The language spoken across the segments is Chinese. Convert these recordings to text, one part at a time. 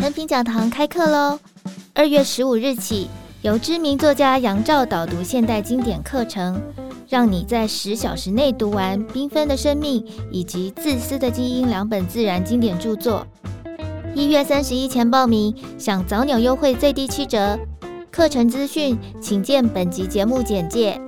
诚品讲堂开课喽！二月十五日起，由知名作家杨照导读现代经典课程，让你在十小时内读完《缤纷的生命》以及《自私的基因》两本自然经典著作。一月三十一前报名，享早鸟优惠最低七折。课程资讯，请见本集节目简介。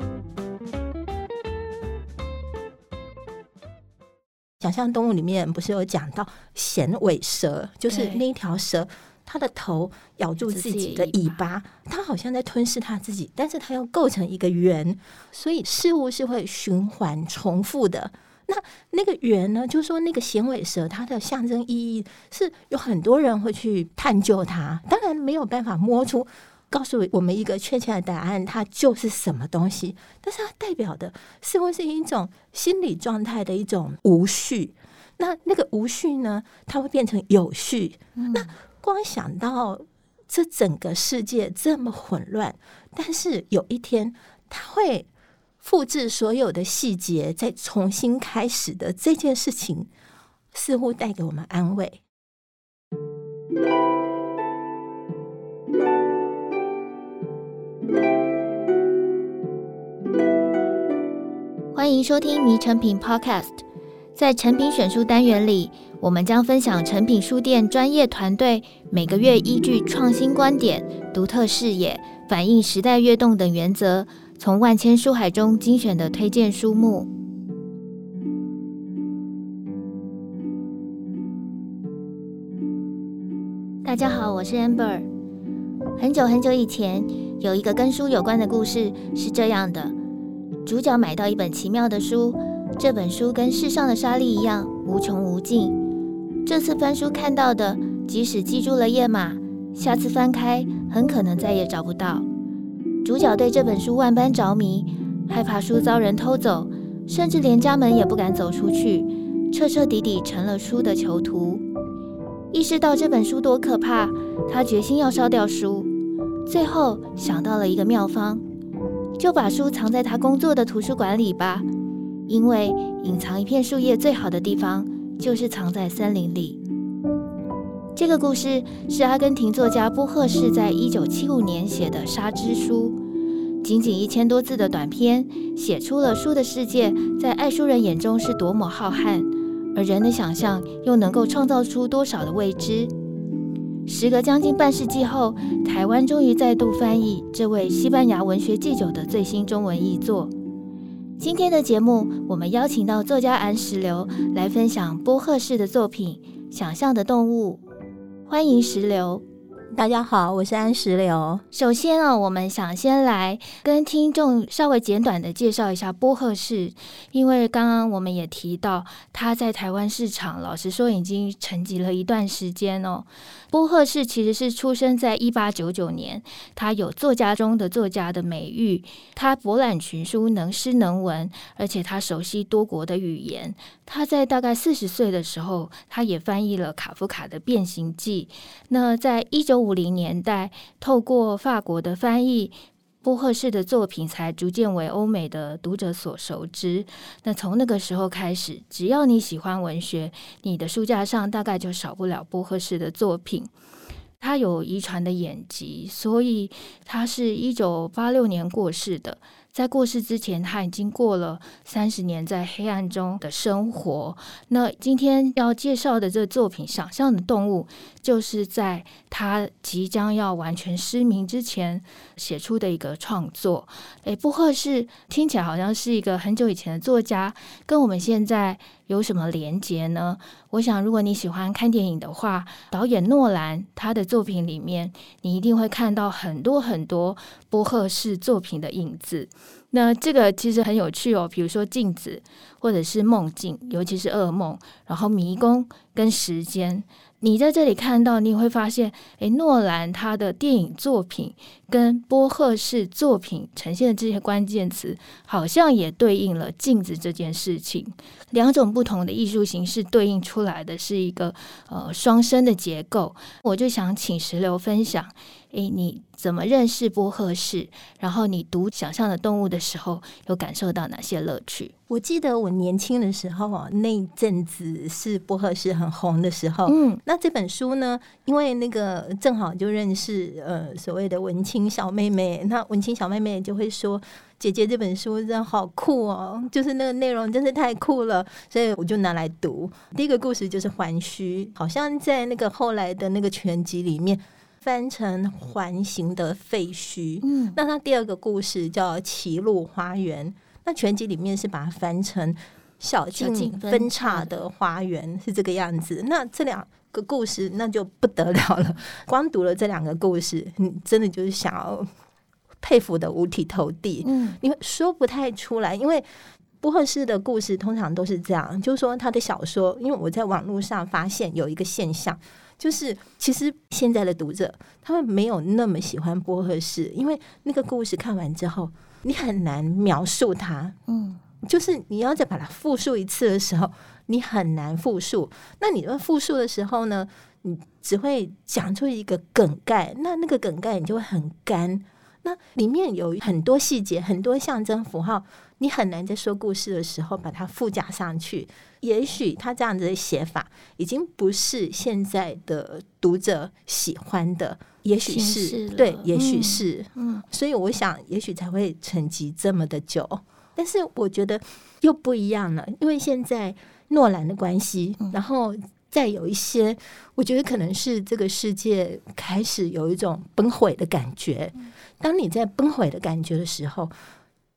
想象动物里面不是有讲到衔尾蛇，就是那一条蛇，它的头咬住自己的尾巴，它好像在吞噬它自己，但是它又构成一个圆，所以事物是会循环重复的。那那个圆呢，就是说那个衔尾蛇，它的象征意义是有很多人会去探究它，当然没有办法摸出。告诉我们一个确切的答案，它就是什么东西？但是它代表的似乎是一种心理状态的一种无序。那那个无序呢，它会变成有序。嗯、那光想到这整个世界这么混乱，但是有一天它会复制所有的细节，再重新开始的这件事情，似乎带给我们安慰。欢迎收听《迷诚品 Podcast》。在诚品选书单元里，我们将分享诚品书店专业团队每个月依据创新观点、独特视野、反映时代跃动等原则，从万千书海中精选的推荐书目。大家好，我是 Amber。很久很久以前，有一个跟书有关的故事，是这样的。主角买到一本奇妙的书，这本书跟世上的沙粒一样无穷无尽。这次翻书看到的，即使记住了页码，下次翻开很可能再也找不到。主角对这本书万般着迷，害怕书遭人偷走，甚至连家门也不敢走出去，彻彻底底成了书的囚徒。意识到这本书多可怕，他决心要烧掉书。最后想到了一个妙方。就把书藏在他工作的图书馆里吧，因为隐藏一片树叶最好的地方就是藏在森林里。这个故事是阿根廷作家波赫士在一九七五年写的《沙之书》，仅仅一千多字的短篇，写出了书的世界在爱书人眼中是多么浩瀚，而人的想象又能够创造出多少的未知。时隔将近半世纪后，台湾终于再度翻译这位西班牙文学祭酒的最新中文译作。今天的节目，我们邀请到作家安石榴来分享波赫士的作品《想象的动物》。欢迎石榴。大家好，我是安石榴。首先啊，我们想先来跟听众稍微简短的介绍一下波赫士，因为刚刚我们也提到他在台湾市场，老实说已经沉寂了一段时间哦。波赫士其实是出生在一八九九年，他有作家中的作家的美誉，他博览群书，能诗能文，而且他熟悉多国的语言。他在大概四十岁的时候，他也翻译了卡夫卡的《变形记》。那在一九五零年代，透过法国的翻译，波赫士的作品才逐渐为欧美的读者所熟知。那从那个时候开始，只要你喜欢文学，你的书架上大概就少不了波赫士的作品。他有遗传的眼疾，所以他是一九八六年过世的。在过世之前，他已经过了三十年在黑暗中的生活。那今天要介绍的这个作品《想象的动物》，就是在他即将要完全失明之前写出的一个创作。诶，布赫士听起来好像是一个很久以前的作家，跟我们现在有什么连接呢？我想，如果你喜欢看电影的话，导演诺兰他的作品里面，你一定会看到很多很多波赫式作品的影子。那这个其实很有趣哦，比如说镜子，或者是梦境，尤其是噩梦，然后迷宫跟时间。你在这里看到，你会发现，诶，诺兰他的电影作品跟波赫式作品呈现的这些关键词，好像也对应了镜子这件事情。两种不同的艺术形式对应出来的是一个呃双生的结构。我就想请石榴分享，诶，你怎么认识波赫士？然后你读想象的动物的时候，有感受到哪些乐趣？我记得我年轻的时候啊，那一阵子是波赫士很红的时候。嗯，那这本书呢，因为那个正好就认识呃所谓的文青小妹妹，那文青小妹妹就会说：“姐姐这本书真的好酷哦，就是那个内容真是太酷了。”所以我就拿来读。第一个故事就是环须，好像在那个后来的那个全集里面。翻成环形的废墟。嗯，那他第二个故事叫《歧路花园》，那全集里面是把它翻成小径分叉的花园，是这个样子。那这两个故事那就不得了了，光读了这两个故事，你真的就是想要佩服的五体投地。嗯，你说不太出来，因为波赫士的故事通常都是这样，就是说他的小说，因为我在网络上发现有一个现象。就是，其实现在的读者他们没有那么喜欢波赫士，因为那个故事看完之后，你很难描述它。嗯，就是你要再把它复述一次的时候，你很难复述。那你们复述的时候呢，你只会讲出一个梗概，那那个梗概你就会很干。那里面有很多细节，很多象征符号。你很难在说故事的时候把它附加上去。也许他这样子的写法已经不是现在的读者喜欢的，也许是对，也许是嗯，嗯，所以我想，也许才会沉寂这么的久。但是我觉得又不一样了，因为现在诺兰的关系，然后再有一些，我觉得可能是这个世界开始有一种崩毁的感觉。当你在崩毁的感觉的时候。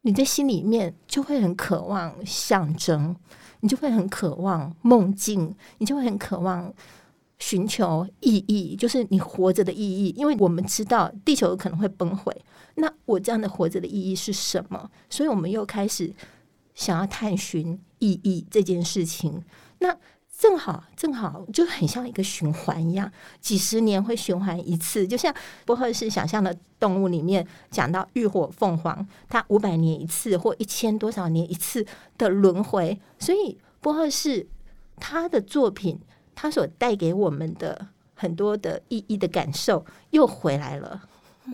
你在心里面就会很渴望象征，你就会很渴望梦境，你就会很渴望寻求意义，就是你活着的意义。因为我们知道地球可能会崩毁，那我这样的活着的意义是什么？所以我们又开始想要探寻意义这件事情。那。正好，正好就很像一个循环一样，几十年会循环一次，就像波赫士想象的动物里面讲到浴火凤凰，它五百年一次或一千多少年一次的轮回，所以波赫士他的作品，他所带给我们的很多的意义的感受又回来了，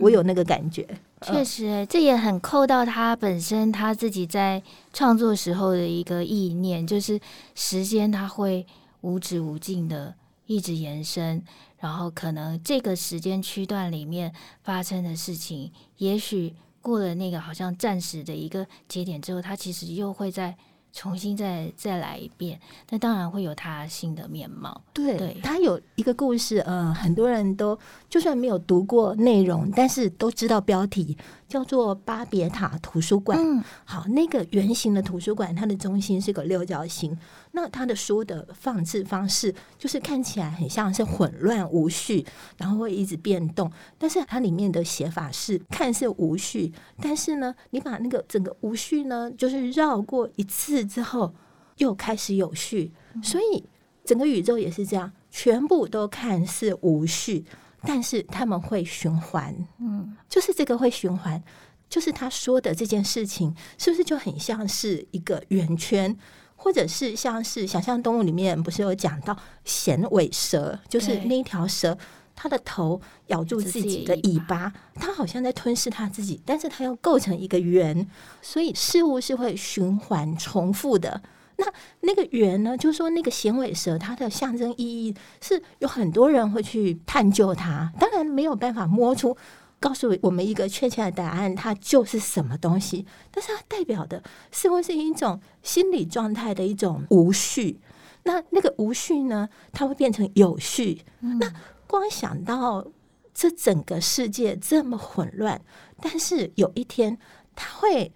我有那个感觉。确实，这也很扣到他本身他自己在创作时候的一个意念，就是时间它会无止无尽的一直延伸，然后可能这个时间区段里面发生的事情，也许过了那个好像暂时的一个节点之后，它其实又会在。重新再再来一遍，那当然会有它新的面貌。对，对它有一个故事，呃，很多人都就算没有读过内容，但是都知道标题。叫做巴别塔图书馆。嗯，好，那个圆形的图书馆，它的中心是个六角形。那他的书的放置方式，就是看起来很像是混乱无序，然后会一直变动。但是它里面的写法是看似无序，但是呢，你把那个整个无序呢，就是绕过一次之后，又开始有序。所以整个宇宙也是这样，全部都看似无序。但是他们会循环，嗯，就是这个会循环，就是他说的这件事情，是不是就很像是一个圆圈，或者是像是想象动物里面不是有讲到衔尾蛇，就是那一条蛇，它的头咬住自己的尾巴，它好像在吞噬它自己，但是它又构成一个圆，所以事物是会循环重复的。那那个圆呢？就是说，那个衔尾蛇它的象征意义是有很多人会去探究它，当然没有办法摸出告诉我们一个确切的答案，它就是什么东西。但是它代表的似乎是一种心理状态的一种无序。那那个无序呢，它会变成有序。那光想到这整个世界这么混乱，但是有一天它会。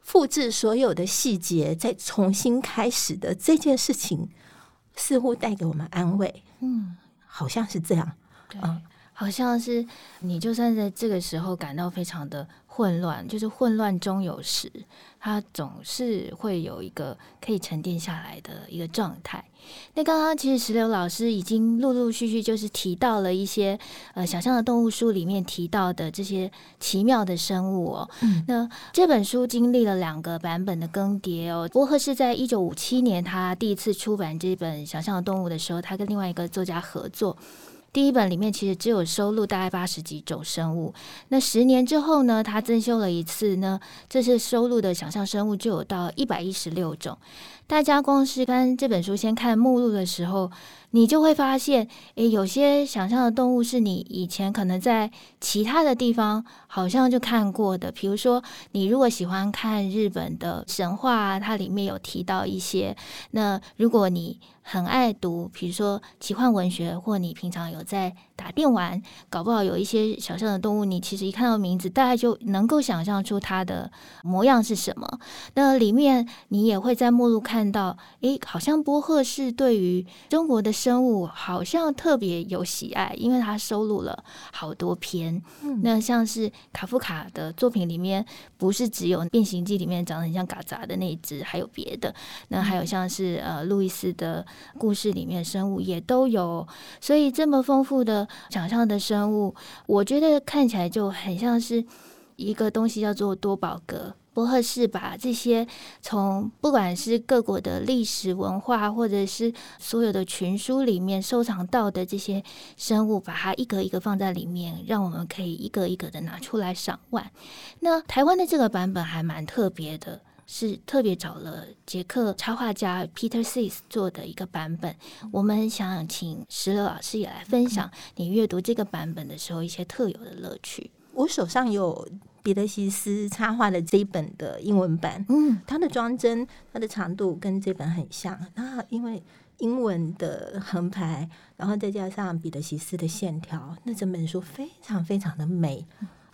复制所有的细节，再重新开始的这件事情，似乎带给我们安慰。嗯，好像是这样。对，嗯，好像是你就算在这个时候感到非常的。混乱就是混乱中有时，它总是会有一个可以沉淀下来的一个状态。那刚刚其实石榴老师已经陆陆续续就是提到了一些呃想象的动物书里面提到的这些奇妙的生物哦。嗯、那这本书经历了两个版本的更迭哦。波赫是在一九五七年他第一次出版这本想象的动物的时候，他跟另外一个作家合作。第一本里面其实只有收录大概八十几种生物。那十年之后呢，他增修了一次呢，这次收录的想象生物就有到一百一十六种。大家光是翻这本书，先看目录的时候，你就会发现，诶，有些想象的动物是你以前可能在其他的地方好像就看过的。比如说，你如果喜欢看日本的神话，它里面有提到一些。那如果你很爱读，比如说奇幻文学，或你平常有在打电玩，搞不好有一些小象的动物，你其实一看到名字，大概就能够想象出它的模样是什么。那里面你也会在目录看。看到，诶，好像波赫是对于中国的生物好像特别有喜爱，因为他收录了好多篇。嗯、那像是卡夫卡的作品里面，不是只有《变形记》里面长得很像嘎杂的那一只，还有别的。那还有像是呃路易斯的故事里面生物也都有，所以这么丰富的想象的生物，我觉得看起来就很像是一个东西叫做多宝格。博赫是把这些从不管是各国的历史文化，或者是所有的群书里面收藏到的这些生物，把它一个一个放在里面，让我们可以一个一个的拿出来赏玩。那台湾的这个版本还蛮特别的，是特别找了捷克插画家 Peter Sis 做的一个版本。我们想请石乐老师也来分享你阅读这个版本的时候一些特有的乐趣。我手上有。彼得西斯插画的这一本的英文版，嗯，它的装帧，它的长度跟这本很像。那因为英文的横排，然后再加上彼得西斯的线条，那整本书非常非常的美，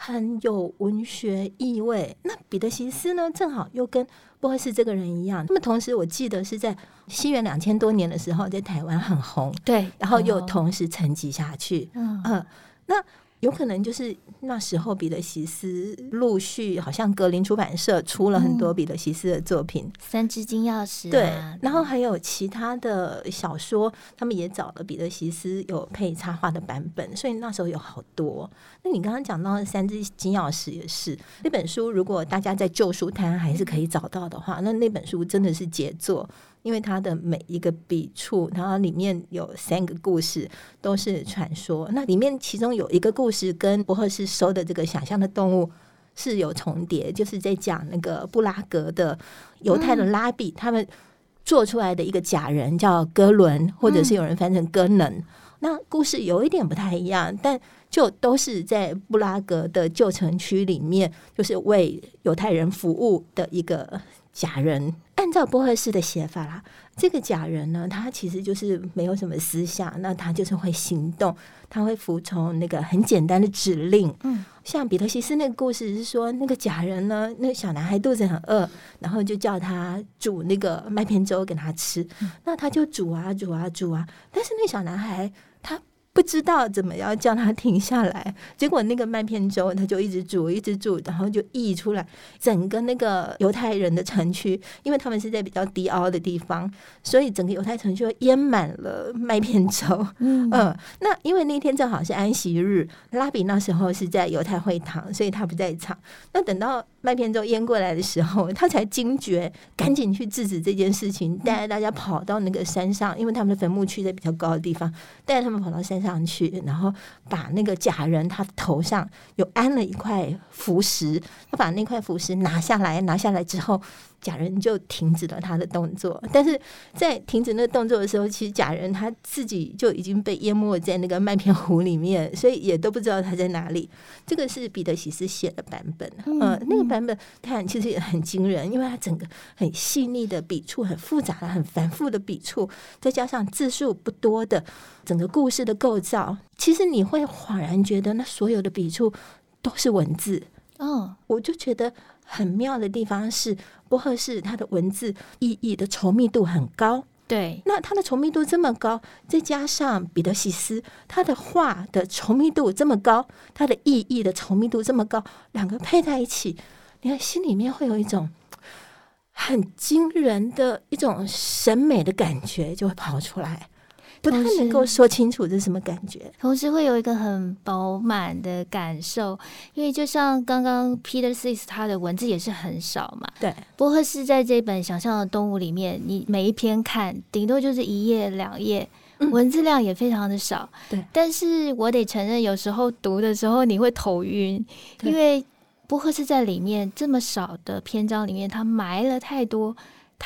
很有文学意味。那彼得西斯呢，正好又跟波赫士这个人一样。那么同时，我记得是在西元两千多年的时候，在台湾很红，对，然后又同时沉寂下去，嗯，呃、那。有可能就是那时候，彼得西斯陆续好像格林出版社出了很多彼得西斯的作品，嗯《三只金钥匙》对，然后还有其他的小说，他们也找了彼得西斯有配插画的版本，所以那时候有好多。那你刚刚讲到的《三只金钥匙》也是那本书，如果大家在旧书摊还是可以找到的话，那那本书真的是杰作。因为它的每一个笔触，然后里面有三个故事都是传说。那里面其中有一个故事跟博赫斯收的这个想象的动物是有重叠，就是在讲那个布拉格的犹太的拉比，他们做出来的一个假人叫哥伦，或者是有人翻成哥能。那故事有一点不太一样，但就都是在布拉格的旧城区里面，就是为犹太人服务的一个。假人按照波赫士的写法啦，这个假人呢，他其实就是没有什么思想，那他就是会行动，他会服从那个很简单的指令。嗯，像彼得西斯那个故事是说，那个假人呢，那个小男孩肚子很饿，然后就叫他煮那个麦片粥给他吃，那他就煮啊煮啊煮啊，但是那小男孩他。不知道怎么要叫他停下来，结果那个麦片粥他就一直煮，一直煮，然后就溢出来。整个那个犹太人的城区，因为他们是在比较低凹的地方，所以整个犹太城区淹满了麦片粥。嗯，嗯，那因为那天正好是安息日，拉比那时候是在犹太会堂，所以他不在场。那等到麦片粥淹过来的时候，他才惊觉，赶紧去制止这件事情，带着大家跑到那个山上，因为他们的坟墓区在比较高的地方，带着他们跑到山上。上去，然后把那个假人，他头上有安了一块符石，他把那块符石拿下来，拿下来之后。假人就停止了他的动作，但是在停止那个动作的时候，其实假人他自己就已经被淹没在那个麦片湖里面，所以也都不知道他在哪里。这个是彼得西斯写的版本，嗯，呃、那个版本看其实也很惊人，因为它整个很细腻的笔触，很复杂的、很繁复的笔触，再加上字数不多的整个故事的构造，其实你会恍然觉得那所有的笔触都是文字。嗯，我就觉得。很妙的地方是，波赫士他的文字意义的稠密度很高。对，那他的稠密度这么高，再加上彼得西斯他的画的稠密度这么高，他的意义的稠密度这么高，两个配在一起，你看心里面会有一种很惊人的一种审美的感觉就会跑出来。不太能够说清楚这是什么感觉，同时会有一个很饱满的感受，因为就像刚刚 Peter Sis 他的文字也是很少嘛，对。波赫斯在这本想象的动物里面，你每一篇看，顶多就是一页两页，文字量也非常的少。对，但是我得承认，有时候读的时候你会头晕，因为波赫是在里面这么少的篇章里面，他埋了太多。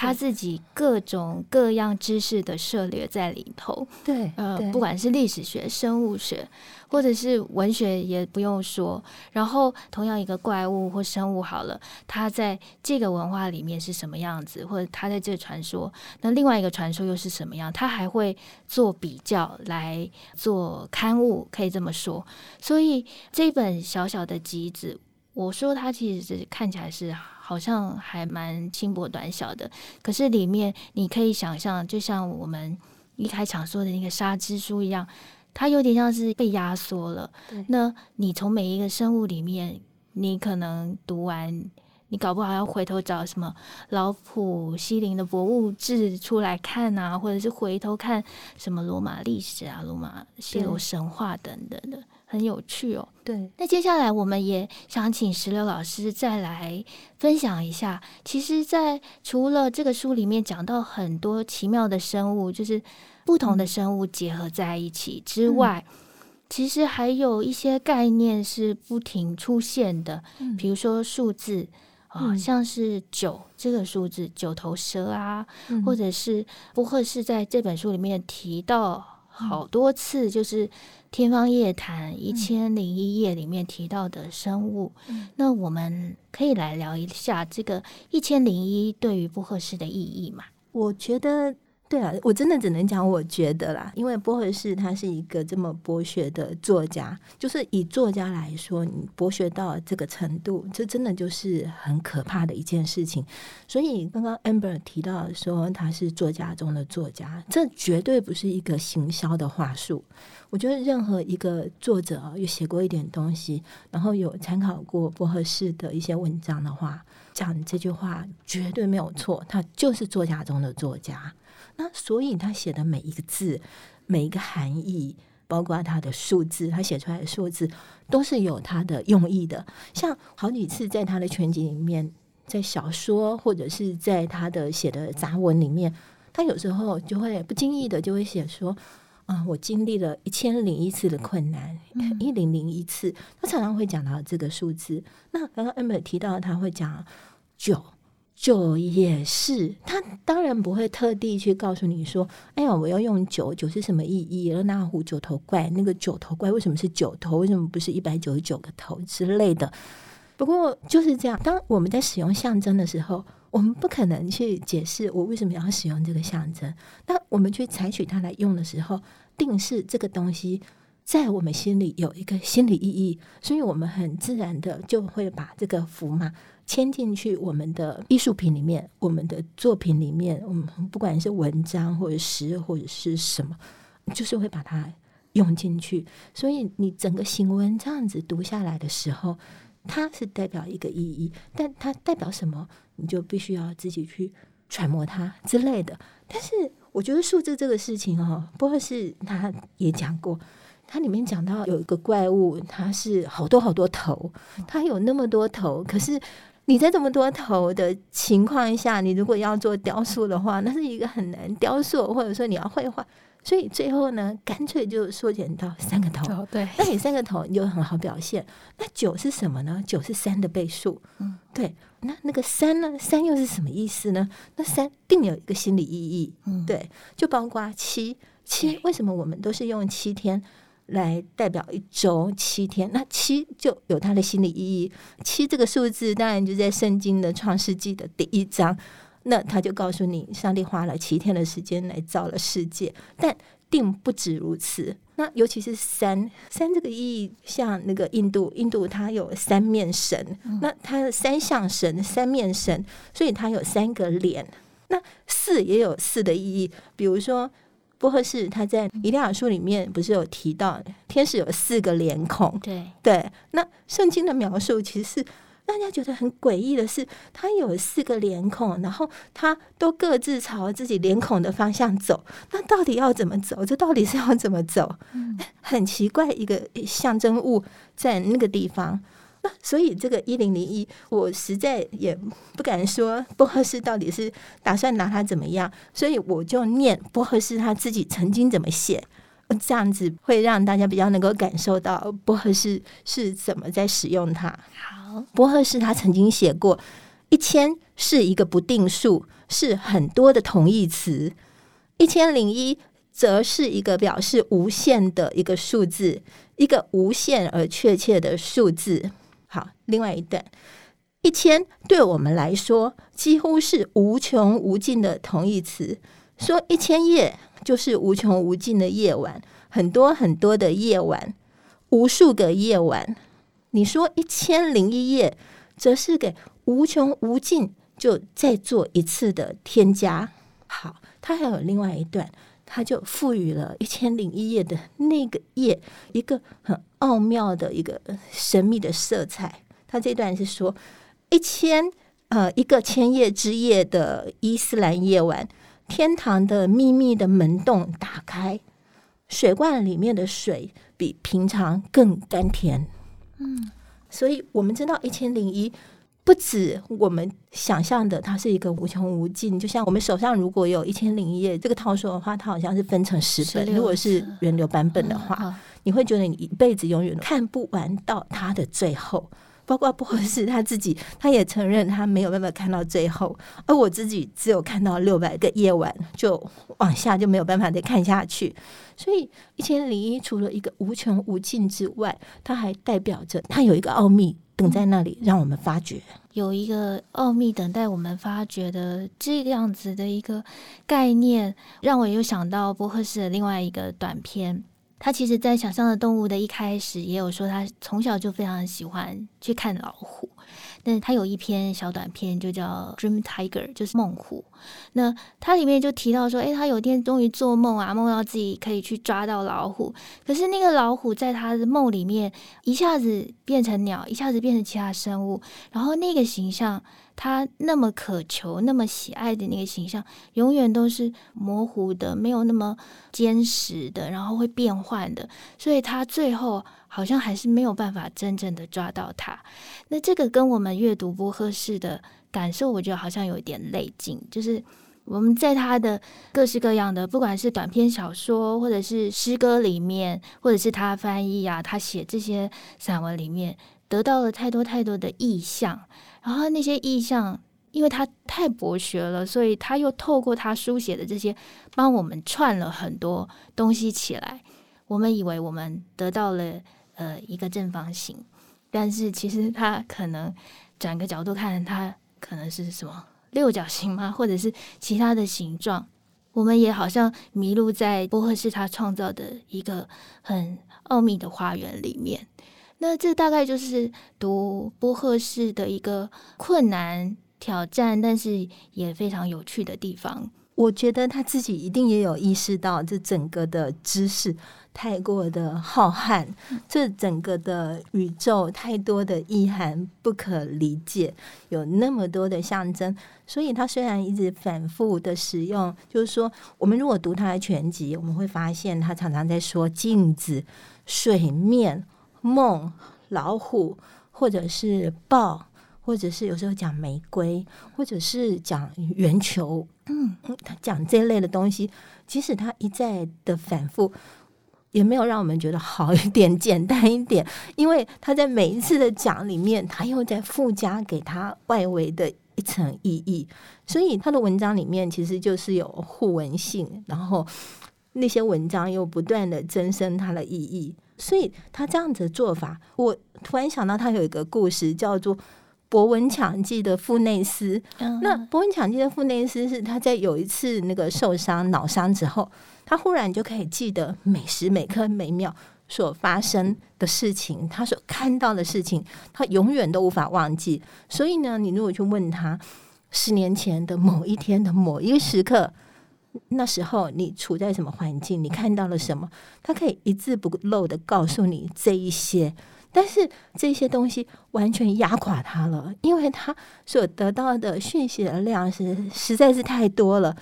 他自己各种各样知识的涉猎在里头，对，呃，不管是历史学、生物学，或者是文学，也不用说。然后，同样一个怪物或生物，好了，它在这个文化里面是什么样子，或者它在这个传说，那另外一个传说又是什么样？他还会做比较来做刊物，可以这么说。所以，这本小小的集子，我说它其实是看起来是。好像还蛮轻薄短小的，可是里面你可以想象，就像我们一开场说的那个沙之书一样，它有点像是被压缩了。那你从每一个生物里面，你可能读完，你搞不好要回头找什么老普西林的博物志出来看啊，或者是回头看什么罗马历史啊、罗马希罗神话等等的。很有趣哦，对。那接下来我们也想请石榴老师再来分享一下。其实，在除了这个书里面讲到很多奇妙的生物，就是不同的生物结合在一起之外，嗯、其实还有一些概念是不停出现的。嗯、比如说数字啊、像是九这个数字，九头蛇啊，嗯、或者是不赫是在这本书里面提到好多次，就是。《天方夜谭》一千零一夜里面提到的生物，嗯、那我们可以来聊一下这个一千零一对于不合适的意义嘛？我觉得。对啊，我真的只能讲我觉得啦，因为波赫士他是一个这么博学的作家，就是以作家来说，你博学到这个程度，这真的就是很可怕的一件事情。所以刚刚 Amber 提到说他是作家中的作家，这绝对不是一个行销的话术。我觉得任何一个作者有写过一点东西，然后有参考过波赫士的一些文章的话，讲这句话绝对没有错，他就是作家中的作家。那所以他写的每一个字，每一个含义，包括他的数字，他写出来的数字都是有他的用意的。像好几次在他的全集里面，在小说或者是在他的写的杂文里面，他有时候就会不经意的就会写说：“啊，我经历了一千零一次的困难，一零零一次。”他常常会讲到这个数字。那刚刚 Amber 提到他会讲九。九也是，他当然不会特地去告诉你说：“哎呀，我要用九，九是什么意义？那壶九头怪，那个九头怪为什么是九头？为什么不是一百九十九个头之类的？”不过就是这样，当我们在使用象征的时候，我们不可能去解释我为什么要使用这个象征。当我们去采取它来用的时候，定是这个东西在我们心里有一个心理意义，所以我们很自然的就会把这个符码。签进去我们的艺术品里面，我们的作品里面，我们不管是文章或者诗或者是什么，就是会把它用进去。所以你整个行文这样子读下来的时候，它是代表一个意义，但它代表什么，你就必须要自己去揣摩它之类的。但是我觉得数字这个事情哦，波赫士他也讲过，它里面讲到有一个怪物，它是好多好多头，它有那么多头，可是。你在这么多头的情况下，你如果要做雕塑的话，那是一个很难雕塑，或者说你要绘画，所以最后呢，干脆就缩减到三个头。哦、对，那你三个头你就很好表现。那九是什么呢？九是三的倍数。嗯，对。那那个三呢？三又是什么意思呢？那三定有一个心理意义。嗯，对，就包括七七，为什么我们都是用七天？来代表一周七天，那七就有它的心理意义。七这个数字当然就在圣经的创世纪的第一章，那他就告诉你，上帝花了七天的时间来造了世界，但并不止如此。那尤其是三三这个意义，像那个印度，印度它有三面神，那它三相神、三面神，所以它有三个脸。那四也有四的意义，比如说。波赫士他在《以利亚书》里面不是有提到天使有四个脸孔？对对，那圣经的描述其实是让大家觉得很诡异的是，他有四个脸孔，然后他都各自朝自己脸孔的方向走。那到底要怎么走？这到底是要怎么走？嗯，很奇怪，一个象征物在那个地方。那 所以这个一零零一，我实在也不敢说波赫士到底是打算拿它怎么样，所以我就念波赫士他自己曾经怎么写，这样子会让大家比较能够感受到波赫士是怎么在使用它。好，波赫士他曾经写过，一千是一个不定数，是很多的同义词，一千零一则是一个表示无限的一个数字。一个无限而确切的数字。好，另外一段，一千对我们来说几乎是无穷无尽的同义词。说一千夜就是无穷无尽的夜晚，很多很多的夜晚，无数个夜晚。你说一千零一夜，则是给无穷无尽就再做一次的添加。好，它还有另外一段。他就赋予了一千零一夜的那个夜一个很奥妙的一个神秘的色彩。他这段是说，一千呃一个千夜之夜的伊斯兰夜晚，天堂的秘密的门洞打开，水罐里面的水比平常更甘甜。嗯，所以我们知道一千零一。不止我们想象的，它是一个无穷无尽。就像我们手上如果有一千零一夜这个套书的话，它好像是分成十本。如果是原流版本的话，你会觉得你一辈子永远看不完到它的最后。包括波赫士他自己，他也承认他没有办法看到最后。而我自己只有看到六百个夜晚，就往下就没有办法再看下去。所以一千零一除了一个无穷无尽之外，它还代表着它有一个奥秘。等在那里，让我们发掘有一个奥秘等待我们发掘的这个样子的一个概念，让我又想到波赫士的另外一个短片。他其实，在想象的动物的一开始，也有说他从小就非常喜欢去看老虎。但他有一篇小短片，就叫《Dream Tiger》，就是梦虎。那他里面就提到说，诶，他有一天终于做梦啊，梦到自己可以去抓到老虎。可是那个老虎在他的梦里面，一下子变成鸟，一下子变成其他生物，然后那个形象。他那么渴求、那么喜爱的那个形象，永远都是模糊的，没有那么坚实的，然后会变换的。所以他最后好像还是没有办法真正的抓到他。那这个跟我们阅读波赫士的感受，我觉得好像有一点类近，就是我们在他的各式各样的，不管是短篇小说，或者是诗歌里面，或者是他翻译啊，他写这些散文里面，得到了太多太多的意象。然后那些意象，因为他太博学了，所以他又透过他书写的这些，帮我们串了很多东西起来。我们以为我们得到了呃一个正方形，但是其实他可能转个角度看，他可能是什么六角形吗？或者是其他的形状？我们也好像迷路在波赫士他创造的一个很奥秘的花园里面。那这大概就是读波赫士的一个困难挑战，但是也非常有趣的地方。我觉得他自己一定也有意识到，这整个的知识太过的浩瀚，这整个的宇宙太多的意涵不可理解，有那么多的象征，所以他虽然一直反复的使用，就是说，我们如果读他的全集，我们会发现他常常在说镜子、水面。梦、老虎，或者是豹，或者是有时候讲玫瑰，或者是讲圆球，嗯，他讲这类的东西，即使他一再的反复，也没有让我们觉得好一点、简单一点，因为他在每一次的讲里面，他又在附加给他外围的一层意义，所以他的文章里面其实就是有互文性，然后那些文章又不断的增生它的意义。所以他这样子的做法，我突然想到他有一个故事叫做《博文强记》的富内斯。那《博文强记》的富内斯是他在有一次那个受伤脑伤之后，他忽然就可以记得每时每刻每秒所发生的事情，他所看到的事情，他永远都无法忘记。所以呢，你如果去问他十年前的某一天的某一个时刻。那时候你处在什么环境？你看到了什么？他可以一字不漏的告诉你这一些，但是这些东西完全压垮他了，因为他所得到的讯息的量是实在是太多了。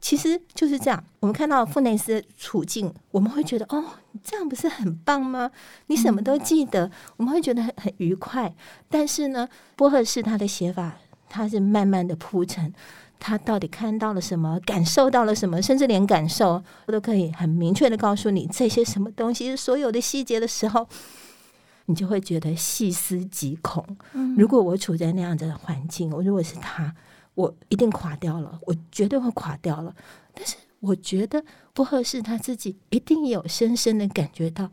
其实就是这样。我们看到富内斯的处境，我们会觉得哦，这样不是很棒吗？你什么都记得，我们会觉得很很愉快。但是呢，波赫士他的写法，他是慢慢的铺陈，他到底看到了什么，感受到了什么，甚至连感受我都可以很明确的告诉你这些什么东西，所有的细节的时候，你就会觉得细思极恐。如果我处在那样子的环境，我如果是他。我一定垮掉了，我绝对会垮掉了。但是我觉得不合适他自己一定有深深的感觉到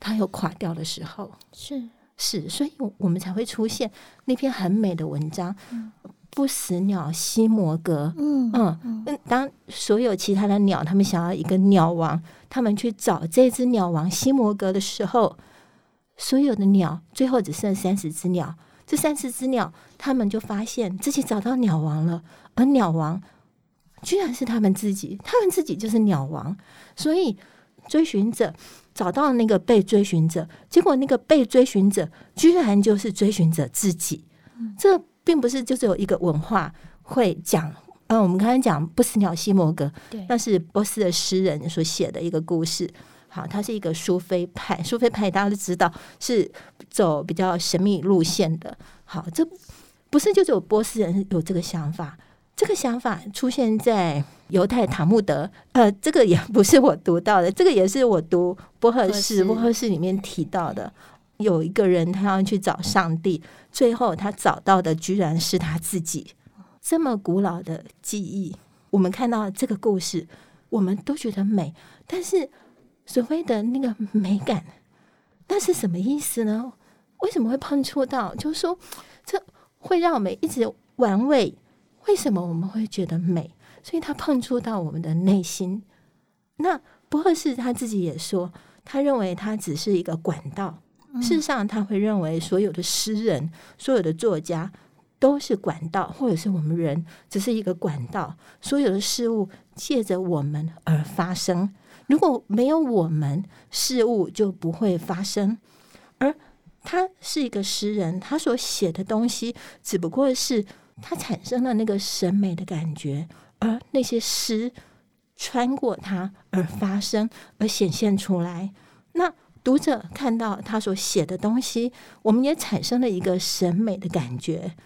他有垮掉的时候，是是，所以我们才会出现那篇很美的文章，嗯《不死鸟西摩格》。嗯嗯，嗯，当所有其他的鸟他们想要一个鸟王，他们去找这只鸟王西摩格的时候，所有的鸟最后只剩三十只鸟。这三十只鸟，他们就发现自己找到鸟王了，而鸟王居然是他们自己，他们自己就是鸟王。所以追寻者找到那个被追寻者，结果那个被追寻者居然就是追寻者自己。这并不是就只有一个文化会讲。嗯，我们刚才讲不死鸟西摩格，对，那是波斯的诗人所写的一个故事。好，他是一个苏菲派，苏菲派大家都知道是走比较神秘路线的。好，这不是就只有波斯人有这个想法，这个想法出现在犹太塔木德。呃，这个也不是我读到的，这个也是我读波赫士，波赫士里面提到的。有一个人他要去找上帝，最后他找到的居然是他自己。这么古老的记忆，我们看到这个故事，我们都觉得美，但是。所谓的那个美感，那是什么意思呢？为什么会碰触到？就是说，这会让我们一直玩味。为什么我们会觉得美？所以它碰触到我们的内心。那波赫士他自己也说，他认为他只是一个管道。事实上，他会认为所有的诗人、所有的作家都是管道，或者是我们人只是一个管道。所有的事物借着我们而发生。如果没有我们，事物就不会发生。而他是一个诗人，他所写的东西只不过是他产生了那个审美的感觉，而那些诗穿过他而发生，而显现出来。那读者看到他所写的东西，我们也产生了一个审美的感觉，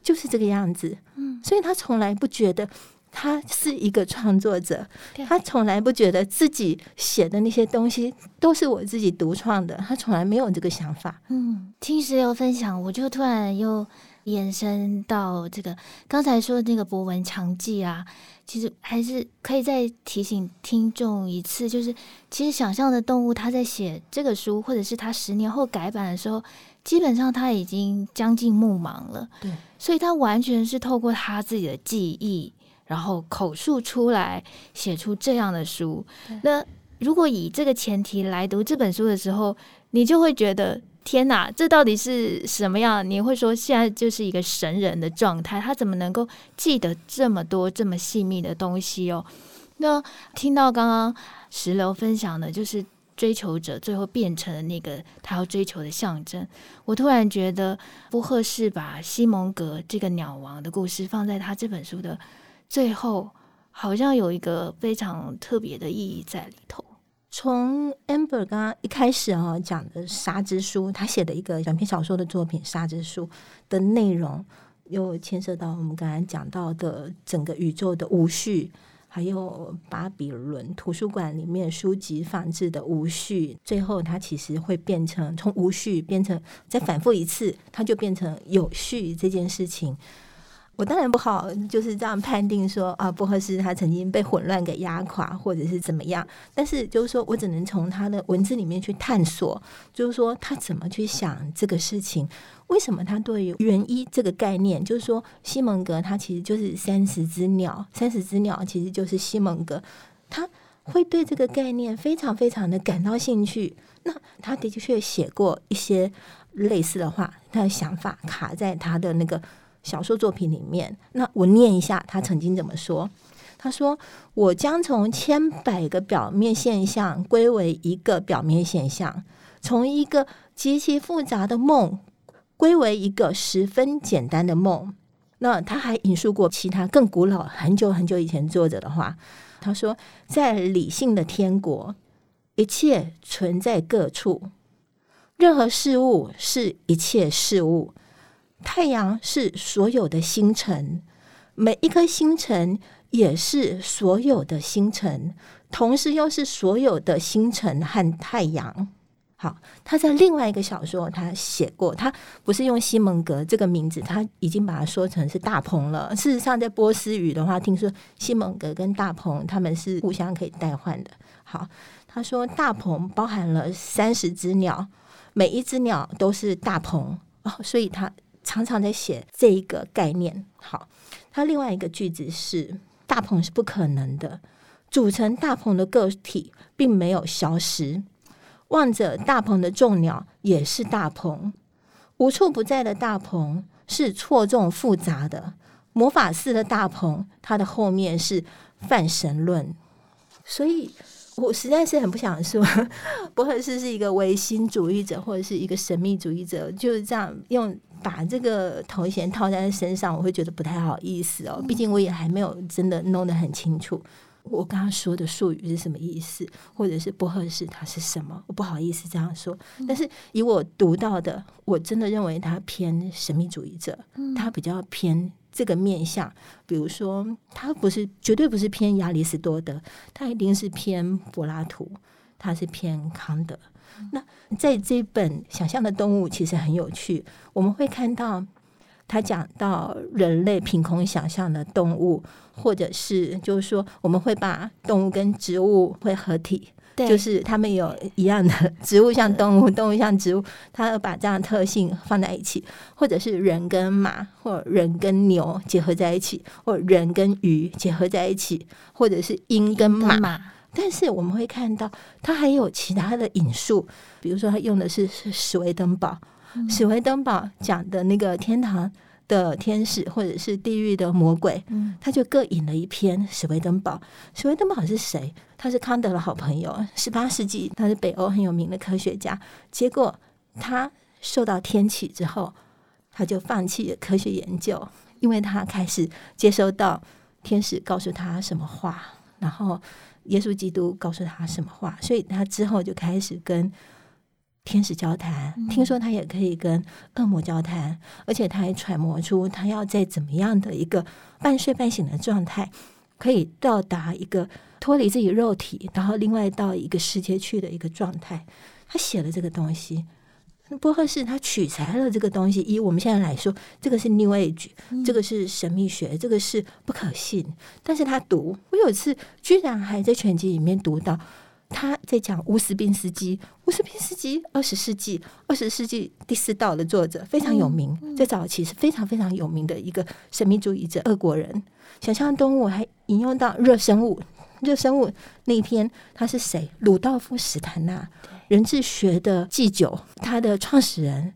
就是这个样子。嗯，所以他从来不觉得。他是一个创作者，他从来不觉得自己写的那些东西都是我自己独创的，他从来没有这个想法。嗯，听石榴分享，我就突然又延伸到这个刚才说的那个博文长记啊，其实还是可以再提醒听众一次，就是其实想象的动物他在写这个书，或者是他十年后改版的时候，基本上他已经将近目盲了。对，所以他完全是透过他自己的记忆。然后口述出来，写出这样的书。那如果以这个前提来读这本书的时候，你就会觉得天哪，这到底是什么样？你会说现在就是一个神人的状态，他怎么能够记得这么多这么细密的东西哦？那听到刚刚石榴分享的，就是追求者最后变成了那个他要追求的象征。我突然觉得波赫士把西蒙格这个鸟王的故事放在他这本书的。最后好像有一个非常特别的意义在里头。从 Amber 刚刚一开始啊讲的《沙之书》，他写的一个短篇小说的作品《沙之书》的内容，又牵涉到我们刚才讲到的整个宇宙的无序，还有巴比伦图书馆里面书籍放置的无序。最后，它其实会变成从无序变成再反复一次，它就变成有序这件事情。我当然不好就是这样判定说啊，不合适他曾经被混乱给压垮，或者是怎么样。但是就是说我只能从他的文字里面去探索，就是说他怎么去想这个事情。为什么他对于原一这个概念，就是说西蒙格他其实就是三十只鸟，三十只鸟其实就是西蒙格，他会对这个概念非常非常的感到兴趣。那他的确写过一些类似的话，他的想法卡在他的那个。小说作品里面，那我念一下他曾经怎么说。他说：“我将从千百个表面现象归为一个表面现象，从一个极其复杂的梦归为一个十分简单的梦。那他还引述过其他更古老、很久很久以前作者的话。他说，在理性的天国，一切存在各处，任何事物是一切事物。太阳是所有的星辰，每一颗星辰也是所有的星辰，同时又是所有的星辰和太阳。好，他在另外一个小说，他写过，他不是用西蒙格这个名字，他已经把它说成是大鹏了。事实上，在波斯语的话，听说西蒙格跟大鹏他们是互相可以代换的。好，他说大鹏包含了三十只鸟，每一只鸟都是大鹏哦，所以他常常在写这一个概念。好，他另外一个句子是大鹏是不可能的，组成大鹏的个体并没有消失。望着大鹏的众鸟也是大鹏，无处不在的大鹏是错综复杂的魔法似的大鹏，它的后面是泛神论。所以我实在是很不想说博赫斯是一个唯心主义者或者是一个神秘主义者，就是这样用把这个头衔套在身上，我会觉得不太好意思哦。毕竟我也还没有真的弄得很清楚。我刚刚说的术语是什么意思，或者是不合适它是什么？我不好意思这样说，但是以我读到的，我真的认为他偏神秘主义者，他比较偏这个面向。比如说，他不是绝对不是偏亚里士多德，他一定是偏柏拉图，他是偏康德。那在这本《想象的动物》其实很有趣，我们会看到。他讲到人类凭空想象的动物，或者是就是说，我们会把动物跟植物会合体，就是他们有一样的植物像动物，动物像植物，他要把这样的特性放在一起，或者是人跟马，或人跟牛结合在一起，或人跟鱼结合在一起，或者是鹰跟马。马但是我们会看到，他还有其他的引述，比如说他用的是史维登堡。史维登堡讲的那个天堂的天使，或者是地狱的魔鬼，他就各引了一篇史维登堡。史维登堡是谁？他是康德的好朋友，十八世纪他是北欧很有名的科学家。结果他受到天启之后，他就放弃了科学研究，因为他开始接收到天使告诉他什么话，然后耶稣基督告诉他什么话，所以他之后就开始跟。天使交谈，听说他也可以跟恶魔交谈，而且他还揣摩出他要在怎么样的一个半睡半醒的状态，可以到达一个脱离自己肉体，然后另外到一个世界去的一个状态。他写了这个东西，波赫士他取材了这个东西。以我们现在来说，这个是 New Age，这个是神秘学，这个是不可信。但是他读，我有一次居然还在全集里面读到。他在讲乌斯宾斯基，乌斯宾斯基二十世纪二十世纪第四道的作者非常有名，在早期是非常非常有名的一个神秘主义者，俄国人。想象动物还引用到热生物，热生物那一篇他是谁？鲁道夫·史坦纳，人智学的祭酒，他的创始人。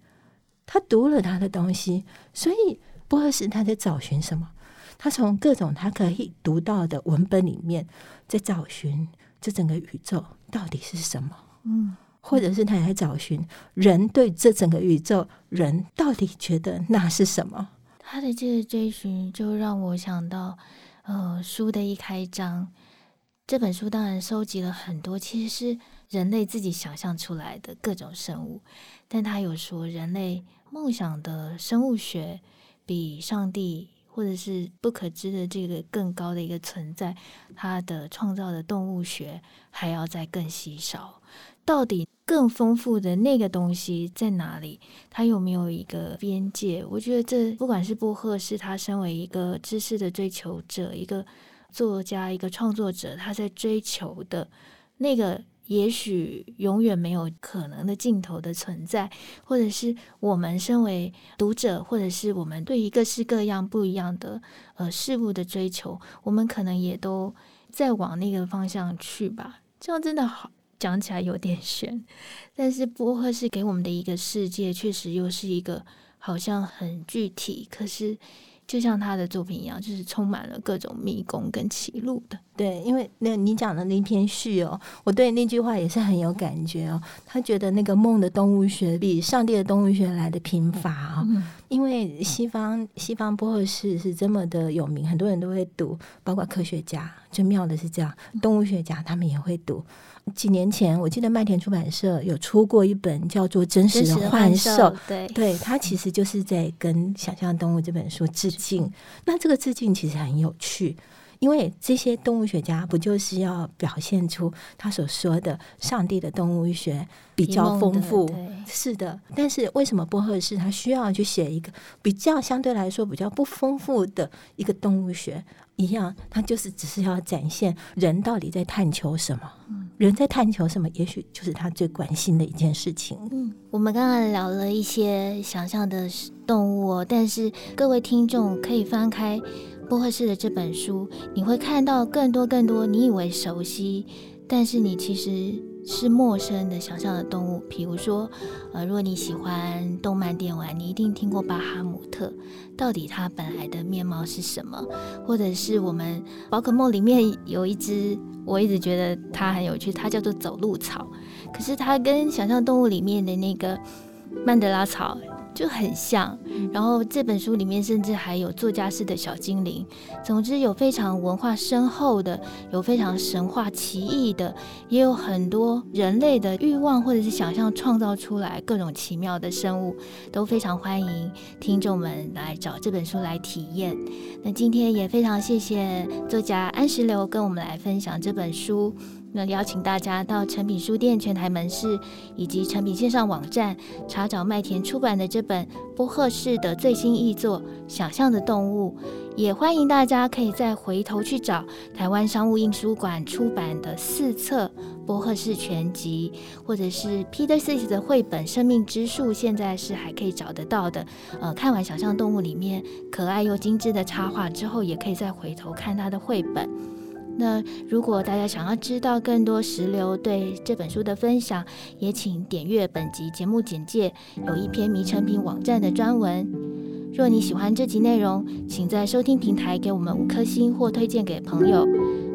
他读了他的东西，所以波赫士他在找寻什么？他从各种他可以读到的文本里面在找寻。这整个宇宙到底是什么？嗯，或者是他在找寻人对这整个宇宙，人到底觉得那是什么？他的这个追寻就让我想到，呃，书的一开章，这本书当然收集了很多其实是人类自己想象出来的各种生物，但他有说人类梦想的生物学比上帝。或者是不可知的这个更高的一个存在，它的创造的动物学还要再更稀少。到底更丰富的那个东西在哪里？它有没有一个边界？我觉得这不管是波赫是，他身为一个知识的追求者，一个作家，一个创作者，他在追求的那个。也许永远没有可能的尽头的存在，或者是我们身为读者，或者是我们对于各式各样不一样的呃事物的追求，我们可能也都在往那个方向去吧。这样真的好讲起来有点悬，但是波赫是给我们的一个世界，确实又是一个好像很具体，可是。就像他的作品一样，就是充满了各种迷宫跟歧路的。对，因为那你讲的那篇序哦，我对那句话也是很有感觉哦。他觉得那个梦的动物学比上帝的动物学来的贫乏哦。嗯、因为西方西方波赫士是这么的有名，很多人都会读，包括科学家。最妙的是这样，动物学家他们也会读。几年前，我记得麦田出版社有出过一本叫做《真实的幻兽》，对，对，它其实就是在跟《想象动物》这本书致敬。那这个致敬其实很有趣。因为这些动物学家不就是要表现出他所说的上帝的动物学比较丰富？是的。但是为什么波赫士他需要去写一个比较相对来说比较不丰富的一个动物学？一样，他就是只是要展现人到底在探求什么？人在探求什么？也许就是他最关心的一件事情。嗯，我们刚刚聊了一些想象的动物，哦但是各位听众可以翻开。波赫士的这本书，你会看到更多更多你以为熟悉，但是你其实是陌生的想象的动物。比如说，呃，如果你喜欢动漫电玩，你一定听过巴哈姆特，到底它本来的面貌是什么？或者是我们宝可梦里面有一只，我一直觉得它很有趣，它叫做走路草，可是它跟想象动物里面的那个曼德拉草。就很像，然后这本书里面甚至还有作家式的小精灵。总之，有非常文化深厚的，有非常神话奇异的，也有很多人类的欲望或者是想象创造出来各种奇妙的生物，都非常欢迎听众们来找这本书来体验。那今天也非常谢谢作家安石榴跟我们来分享这本书。那邀请大家到诚品书店全台门市以及诚品线上网站查找麦田出版的这本波赫士的最新译作《想象的动物》，也欢迎大家可以再回头去找台湾商务印书馆出版的四册波赫士全集，或者是 Peter Six 的绘本《生命之树》，现在是还可以找得到的。呃，看完《想象动物》里面可爱又精致的插画之后，也可以再回头看它的绘本。那如果大家想要知道更多石榴对这本书的分享，也请点阅本集节目简介，有一篇迷诚品网站的专文。若你喜欢这集内容，请在收听平台给我们五颗星或推荐给朋友。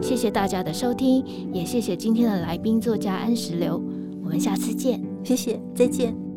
谢谢大家的收听，也谢谢今天的来宾作家安石榴。我们下次见，谢谢，再见。